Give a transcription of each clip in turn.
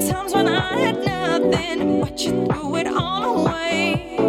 times when I had nothing, but you threw it all away.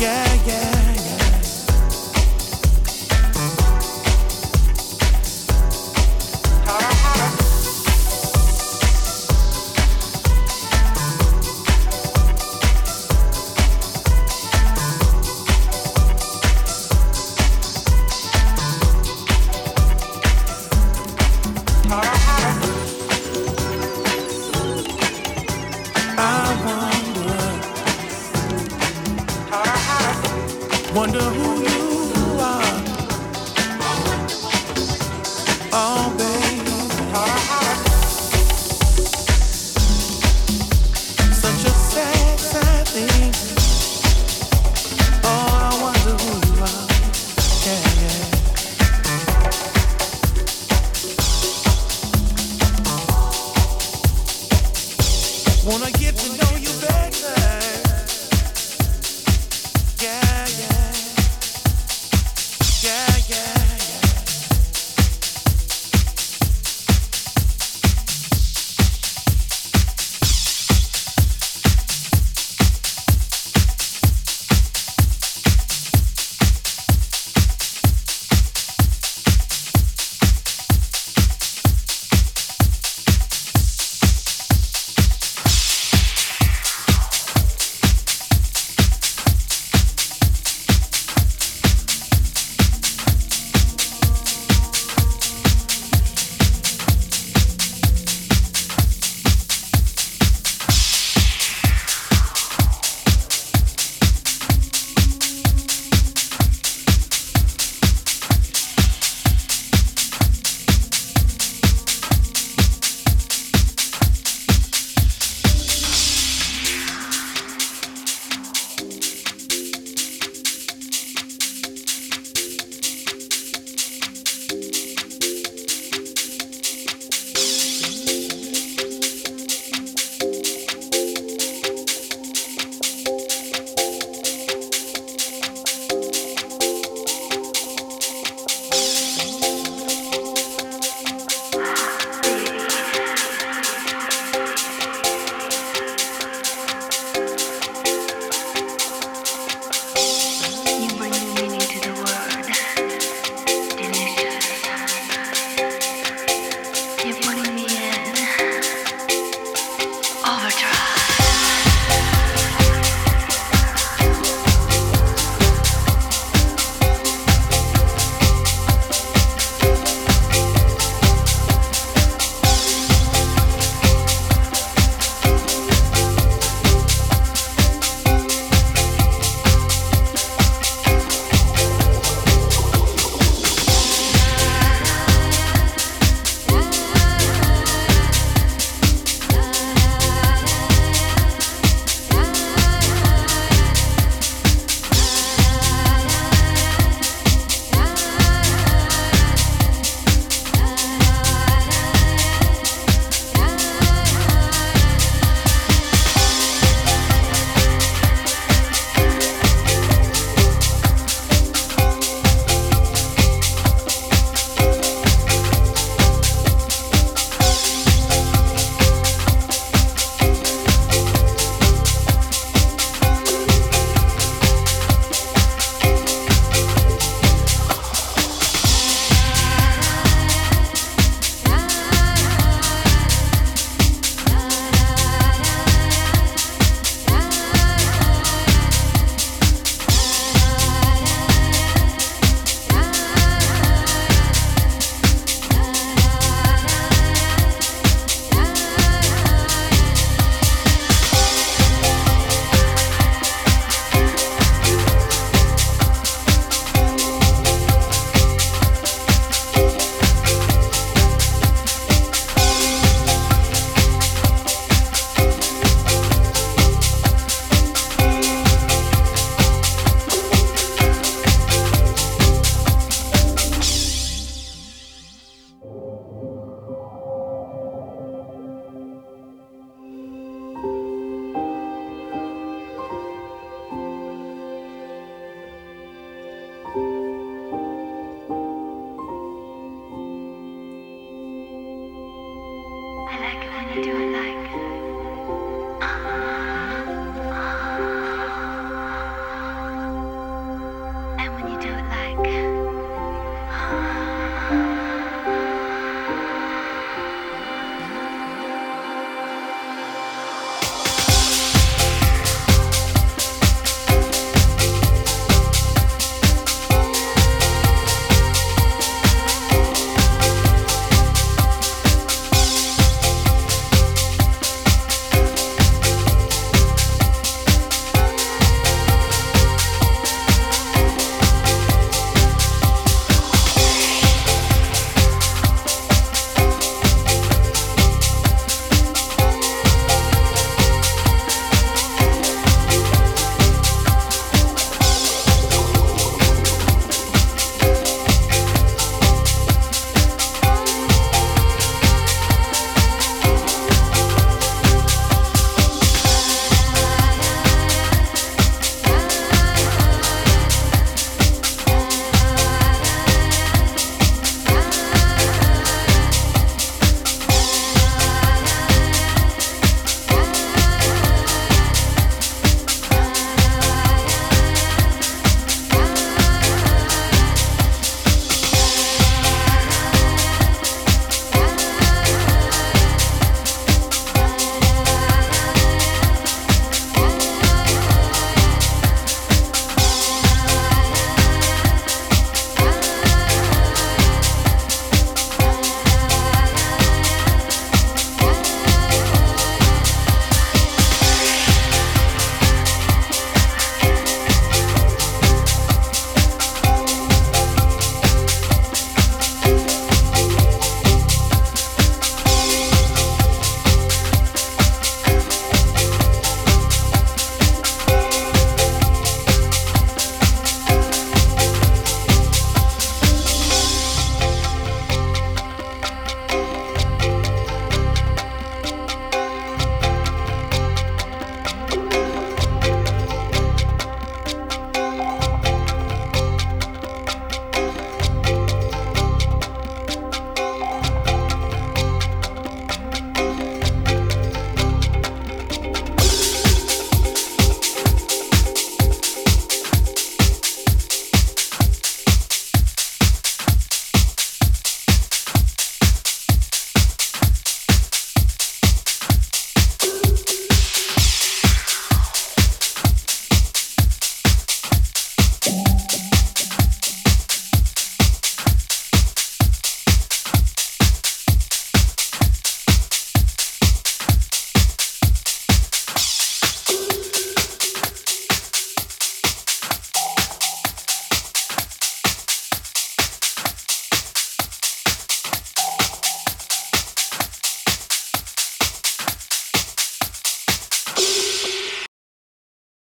Yeah,